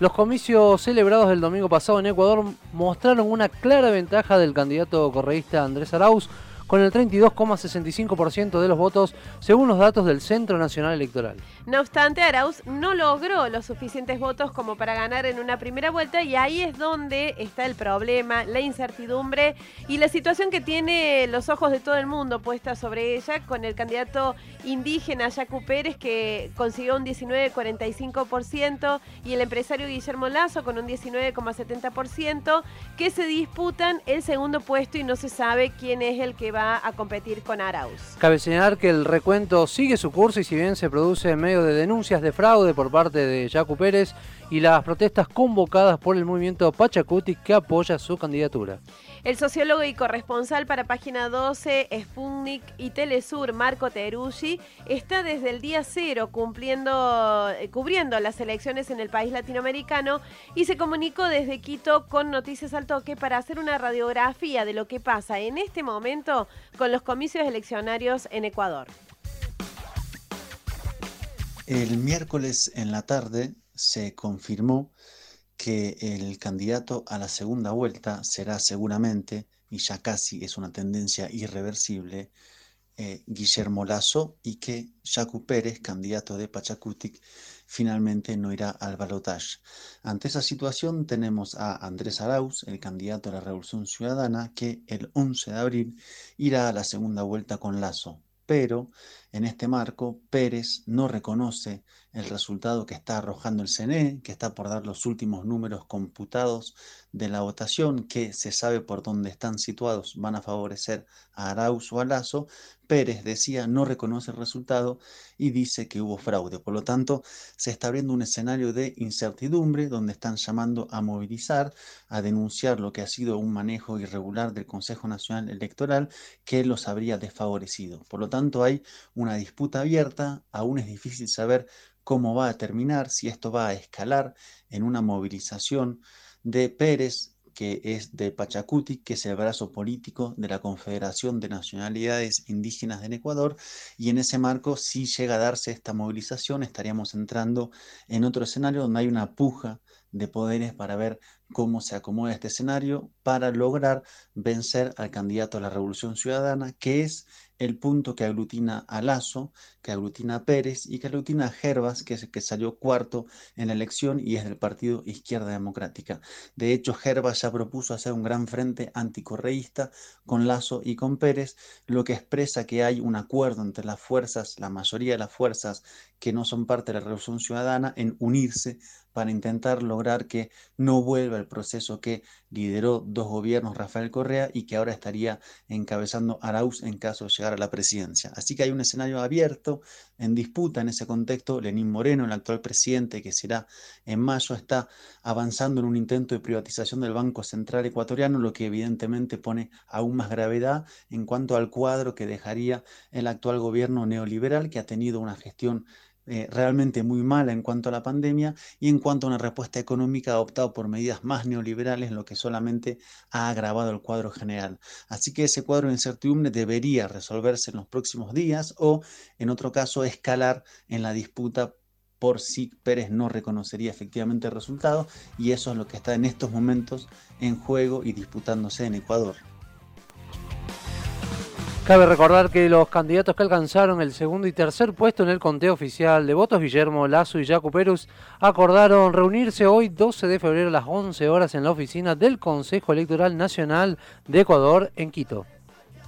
Los comicios celebrados el domingo pasado en Ecuador mostraron una clara ventaja del candidato correísta Andrés Arauz con el 32,65% de los votos, según los datos del Centro Nacional Electoral. No obstante, Arauz no logró los suficientes votos como para ganar en una primera vuelta y ahí es donde está el problema, la incertidumbre y la situación que tiene los ojos de todo el mundo puesta sobre ella con el candidato indígena Yacu Pérez que consiguió un 19,45% y el empresario Guillermo Lazo con un 19,70% que se disputan el segundo puesto y no se sabe quién es el que va a competir con Arauz. Cabe señalar que el recuento sigue su curso y si bien se produce en medio de denuncias de fraude por parte de Yacu Pérez y las protestas convocadas por el movimiento Pachacuti que apoya su candidatura. El sociólogo y corresponsal para Página 12, Sputnik y Telesur, Marco Teruggi, está desde el día cero cumpliendo, eh, cubriendo las elecciones en el país latinoamericano y se comunicó desde Quito con Noticias al Toque para hacer una radiografía de lo que pasa en este momento con los comicios eleccionarios en Ecuador. El miércoles en la tarde se confirmó que el candidato a la segunda vuelta será seguramente, y ya casi es una tendencia irreversible, eh, Guillermo Lazo y que Jacu Pérez, candidato de Pachacutic, finalmente no irá al balotaje. Ante esa situación tenemos a Andrés Arauz, el candidato a la Revolución Ciudadana, que el 11 de abril irá a la segunda vuelta con Lazo. Pero en este marco, Pérez no reconoce el resultado que está arrojando el CNE, que está por dar los últimos números computados de la votación, que se sabe por dónde están situados, van a favorecer a Arauz o a Lazo. Pérez decía no reconoce el resultado y dice que hubo fraude. Por lo tanto, se está abriendo un escenario de incertidumbre donde están llamando a movilizar, a denunciar lo que ha sido un manejo irregular del Consejo Nacional Electoral que los habría desfavorecido. Por lo tanto, hay una disputa abierta, aún es difícil saber cómo va a terminar, si esto va a escalar en una movilización de Pérez, que es de Pachacuti, que es el brazo político de la Confederación de Nacionalidades Indígenas en Ecuador, y en ese marco, si llega a darse esta movilización, estaríamos entrando en otro escenario donde hay una puja de poderes para ver cómo se acomoda este escenario para lograr vencer al candidato a la Revolución Ciudadana, que es el punto que aglutina a Lazo, que aglutina a Pérez y que aglutina a Gervas, que es el que salió cuarto en la elección y es del partido Izquierda Democrática. De hecho, Gervas ya propuso hacer un gran frente anticorreísta con Lazo y con Pérez, lo que expresa que hay un acuerdo entre las fuerzas, la mayoría de las fuerzas que no son parte de la Revolución Ciudadana, en unirse para intentar que no vuelva el proceso que lideró dos gobiernos Rafael Correa y que ahora estaría encabezando Arauz en caso de llegar a la presidencia. Así que hay un escenario abierto en disputa en ese contexto. Lenín Moreno, el actual presidente, que será en mayo, está avanzando en un intento de privatización del Banco Central Ecuatoriano, lo que evidentemente pone aún más gravedad en cuanto al cuadro que dejaría el actual gobierno neoliberal, que ha tenido una gestión eh, realmente muy mala en cuanto a la pandemia y en cuanto a una respuesta económica adoptada por medidas más neoliberales, lo que solamente ha agravado el cuadro general. Así que ese cuadro de incertidumbre debería resolverse en los próximos días o, en otro caso, escalar en la disputa por si Pérez no reconocería efectivamente el resultado y eso es lo que está en estos momentos en juego y disputándose en Ecuador. Cabe recordar que los candidatos que alcanzaron el segundo y tercer puesto en el conteo oficial de votos, Guillermo Lazo y Jaco Perus, acordaron reunirse hoy 12 de febrero a las 11 horas en la oficina del Consejo Electoral Nacional de Ecuador en Quito.